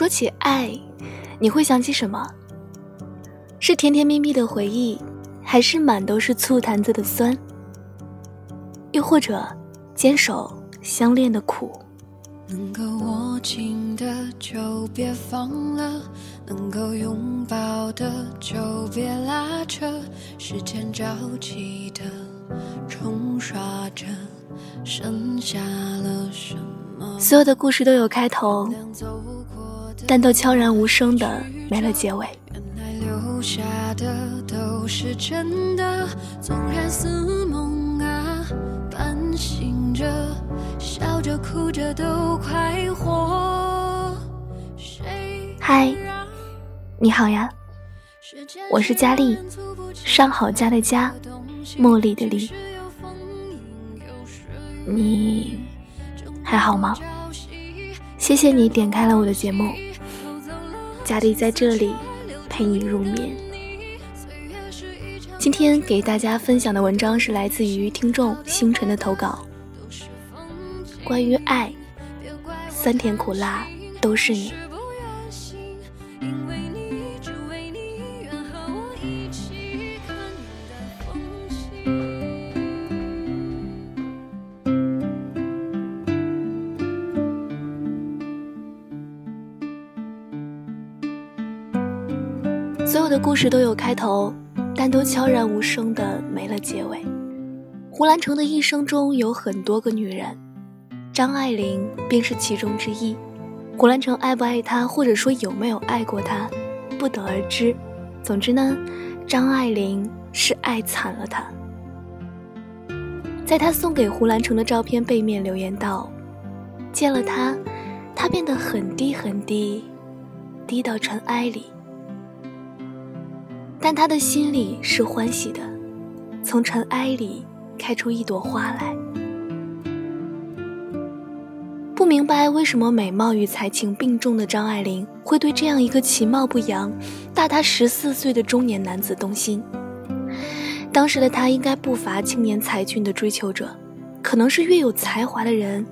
说起爱，你会想起什么？是甜甜蜜蜜的回忆，还是满都是醋坛子的酸？又或者坚守相恋的苦？能够握紧的就别放了，能够拥抱的就别拉扯，时间着急的冲刷着，剩下了什么？所有的故事都有开头，但都悄然无声的没了结尾。原来留下的都是真的，纵然似梦啊，半醒着。笑着哭着都快活。嗨，你好呀，我是佳丽，上好佳的佳，茉莉的莉。你还好吗？谢谢你点开了我的节目，佳丽在这里陪你入眠。今天给大家分享的文章是来自于听众星辰的投稿。关于爱，酸甜苦辣都是你。故事都有开头，但都悄然无声的没了结尾。胡兰成的一生中有很多个女人。张爱玲便是其中之一。胡兰成爱不爱她，或者说有没有爱过她，不得而知。总之呢，张爱玲是爱惨了他。在他送给胡兰成的照片背面留言道：“见了他，他变得很低很低，低到尘埃里。但他的心里是欢喜的，从尘埃里开出一朵花来。”不明白为什么美貌与才情并重的张爱玲会对这样一个其貌不扬、大她十四岁的中年男子动心。当时的她应该不乏青年才俊的追求者，可能是越有才华的人，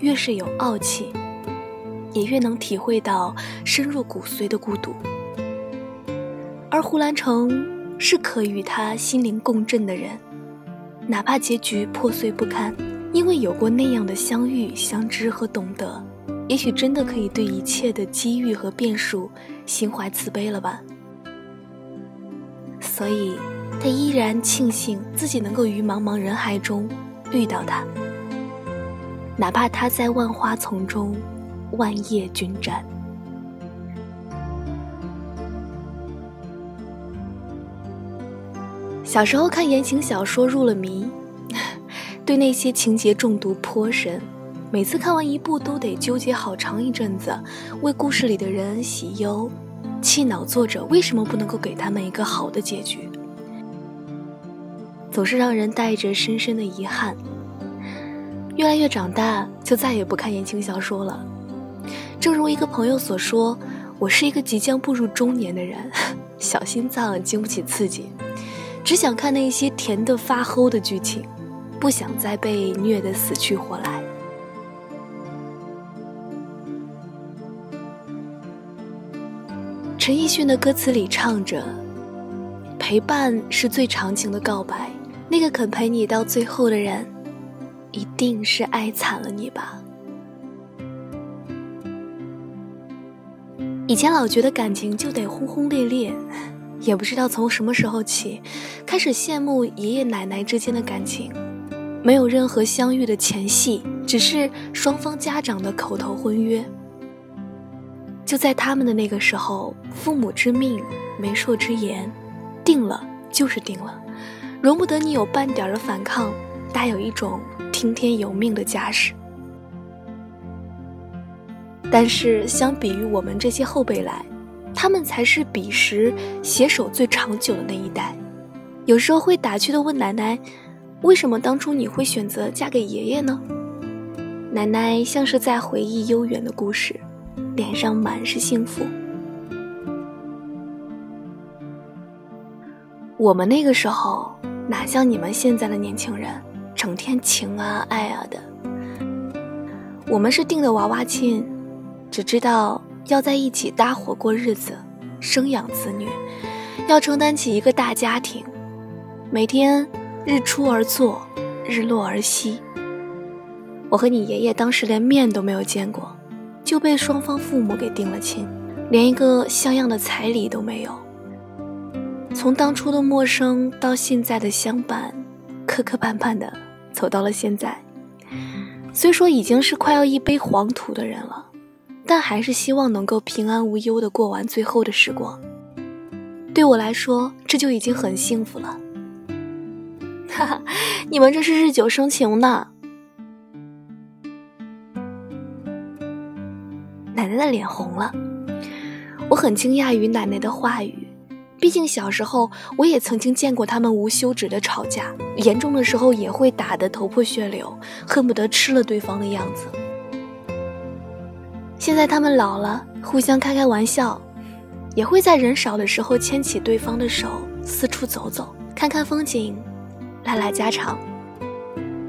越是有傲气，也越能体会到深入骨髓的孤独。而胡兰成是可与他心灵共振的人，哪怕结局破碎不堪。因为有过那样的相遇、相知和懂得，也许真的可以对一切的机遇和变数心怀慈悲了吧。所以，他依然庆幸自己能够于茫茫人海中遇到他，哪怕他在万花丛中万叶均沾。小时候看言情小说入了迷。对那些情节中毒颇深，每次看完一部都得纠结好长一阵子，为故事里的人喜忧，气恼作者为什么不能够给他们一个好的结局，总是让人带着深深的遗憾。越来越长大，就再也不看言情小说了。正如一个朋友所说：“我是一个即将步入中年的人，小心脏经不起刺激，只想看那些甜的发齁的剧情。”不想再被虐得死去活来。陈奕迅的歌词里唱着：“陪伴是最长情的告白，那个肯陪你到最后的人，一定是爱惨了你吧。”以前老觉得感情就得轰轰烈烈，也不知道从什么时候起，开始羡慕爷爷奶奶之间的感情。没有任何相遇的前戏，只是双方家长的口头婚约。就在他们的那个时候，父母之命，媒妁之言，定了就是定了，容不得你有半点的反抗，大有一种听天由命的架势。但是相比于我们这些后辈来，他们才是彼时携手最长久的那一代。有时候会打趣的问奶奶。为什么当初你会选择嫁给爷爷呢？奶奶像是在回忆悠远的故事，脸上满是幸福。我们那个时候哪像你们现在的年轻人，整天情啊爱啊的。我们是定的娃娃亲，只知道要在一起搭伙过日子，生养子女，要承担起一个大家庭，每天日出而作，日落而息。我和你爷爷当时连面都没有见过，就被双方父母给定了亲，连一个像样的彩礼都没有。从当初的陌生到现在的相伴，磕磕绊绊的走到了现在。虽说已经是快要一杯黄土的人了，但还是希望能够平安无忧的过完最后的时光。对我来说，这就已经很幸福了。哈哈，你们这是日久生情呢。奶奶的脸红了，我很惊讶于奶奶的话语。毕竟小时候我也曾经见过他们无休止的吵架，严重的时候也会打得头破血流，恨不得吃了对方的样子。现在他们老了，互相开开玩笑，也会在人少的时候牵起对方的手，四处走走，看看风景，拉拉家常。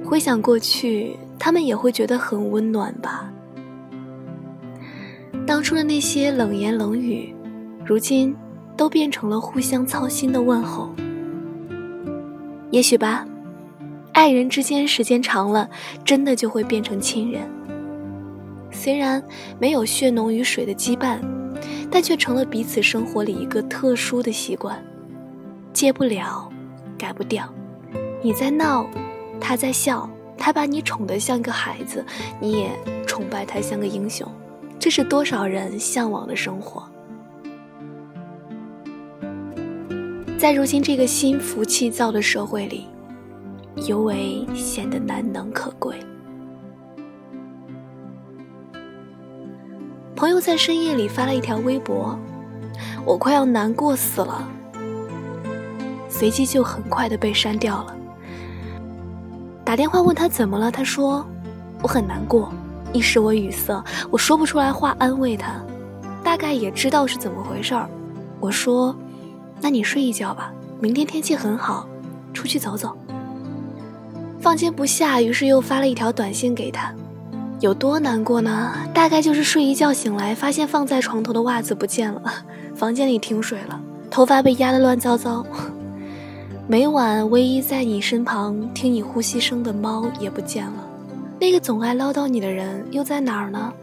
回想过去，他们也会觉得很温暖吧。当初的那些冷言冷语，如今。都变成了互相操心的问候。也许吧，爱人之间时间长了，真的就会变成亲人。虽然没有血浓于水的羁绊，但却成了彼此生活里一个特殊的习惯，戒不了，改不掉。你在闹，他在笑，他把你宠得像个孩子，你也崇拜他像个英雄。这是多少人向往的生活。在如今这个心浮气躁的社会里，尤为显得难能可贵。朋友在深夜里发了一条微博，我快要难过死了，随即就很快的被删掉了。打电话问他怎么了，他说我很难过，一时我语塞，我说不出来话安慰他，大概也知道是怎么回事儿。我说。那你睡一觉吧，明天天气很好，出去走走。放心不下，于是又发了一条短信给他，有多难过呢？大概就是睡一觉醒来，发现放在床头的袜子不见了，房间里停水了，头发被压得乱糟糟，每晚唯一在你身旁听你呼吸声的猫也不见了，那个总爱唠叨你的人又在哪儿呢？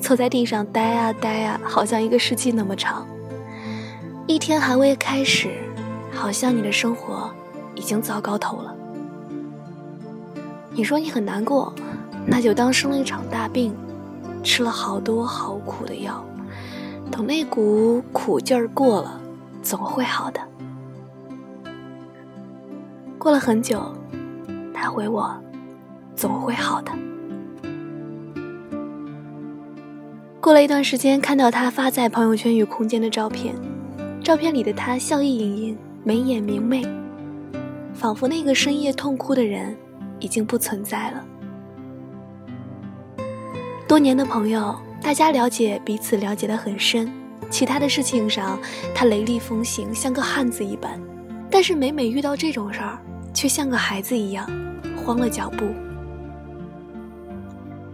坐在地上呆啊呆啊，好像一个世纪那么长。一天还未开始，好像你的生活已经糟糕透了。你说你很难过，那就当生了一场大病，吃了好多好苦的药，等那股苦劲儿过了，总会好的。过了很久，他回我，总会好的。过了一段时间，看到他发在朋友圈与空间的照片。照片里的他笑意盈盈，眉眼明媚，仿佛那个深夜痛哭的人已经不存在了。多年的朋友，大家了解彼此了解的很深，其他的事情上他雷厉风行，像个汉子一般，但是每每遇到这种事儿，却像个孩子一样，慌了脚步。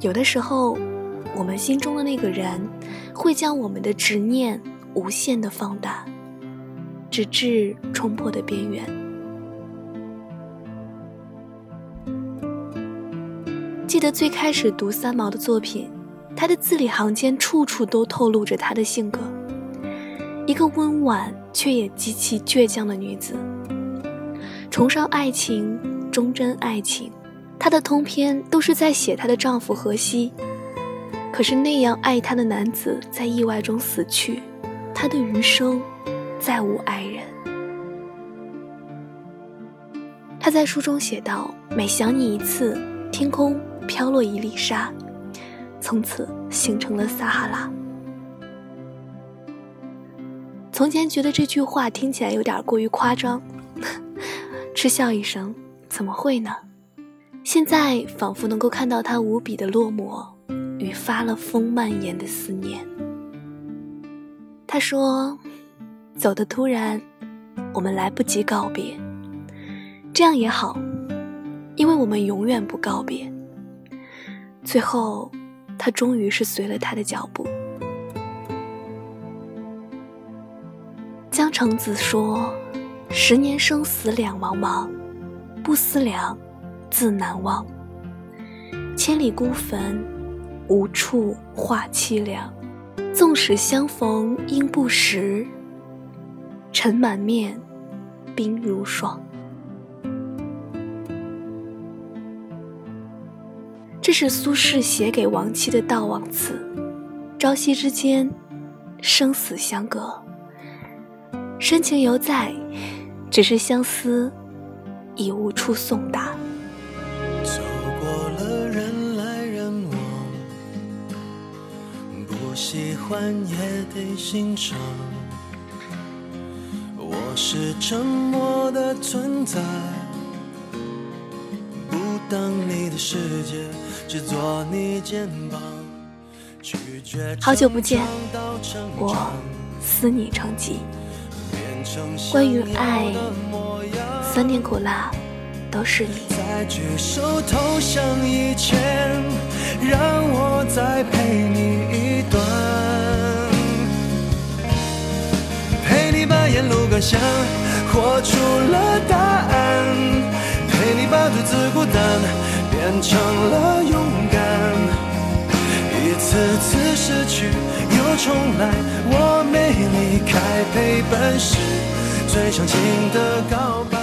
有的时候，我们心中的那个人，会将我们的执念无限的放大。直至冲破的边缘。记得最开始读三毛的作品，他的字里行间处处都透露着他的性格，一个温婉却也极其倔强的女子，崇尚爱情，忠贞爱情。她的通篇都是在写她的丈夫荷西，可是那样爱她的男子在意外中死去，她的余生。再无爱人。他在书中写道：“每想你一次，天空飘落一粒沙，从此形成了撒哈拉。”从前觉得这句话听起来有点过于夸张，嗤笑一声：“怎么会呢？”现在仿佛能够看到他无比的落寞与发了疯蔓延的思念。他说。走的突然，我们来不及告别，这样也好，因为我们永远不告别。最后他终于是随了他的脚步。江城子说，十年生死两茫茫，不思量，自难忘。千里孤坟，无处话凄凉，纵使相逢应不识。尘满面，冰如霜。这是苏轼写给亡妻的悼亡词。朝夕之间，生死相隔，深情犹在，只是相思已无处送达。走过了人来人往，不喜欢也得欣赏。我是沉默的存在，当你的世界。只做你肩膀。好久不见，我思你成疾。关于爱，酸甜苦辣，都是你。在举手投降以前，让我再陪你一段，陪你把沿路感想活出了答案，陪你把独自孤单。变成了勇敢，一次次失去又重来，我没离开，陪伴是最长情的告白。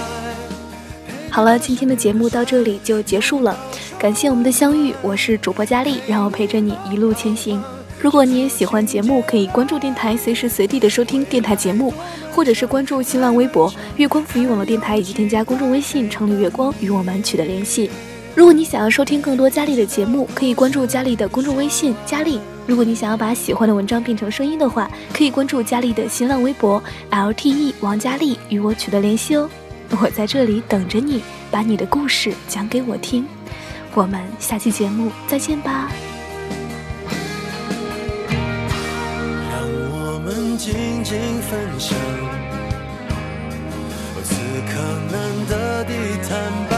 好了，今天的节目到这里就结束了，感谢我们的相遇，我是主播佳丽，让我陪着你一路前行。如果你也喜欢节目，可以关注电台，随时随地的收听电台节目，或者是关注新浪微博“月光浮语网络电台”，以及添加公众微信“城里月光”与我们取得联系。如果你想要收听更多佳丽的节目，可以关注佳丽的公众微信“佳丽”。如果你想要把喜欢的文章变成声音的话，可以关注佳丽的新浪微博 “lte 王佳丽”与我取得联系哦。我在这里等着你，把你的故事讲给我听。我们下期节目再见吧。经分享此刻难得的坦白。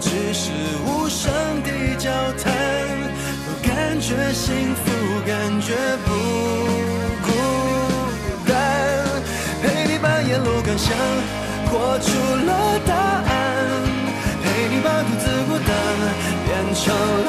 只是无声的交谈，感觉幸福，感觉不孤单。陪你把沿路感想活出了答案，陪你把独自孤单变成了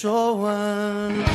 说完。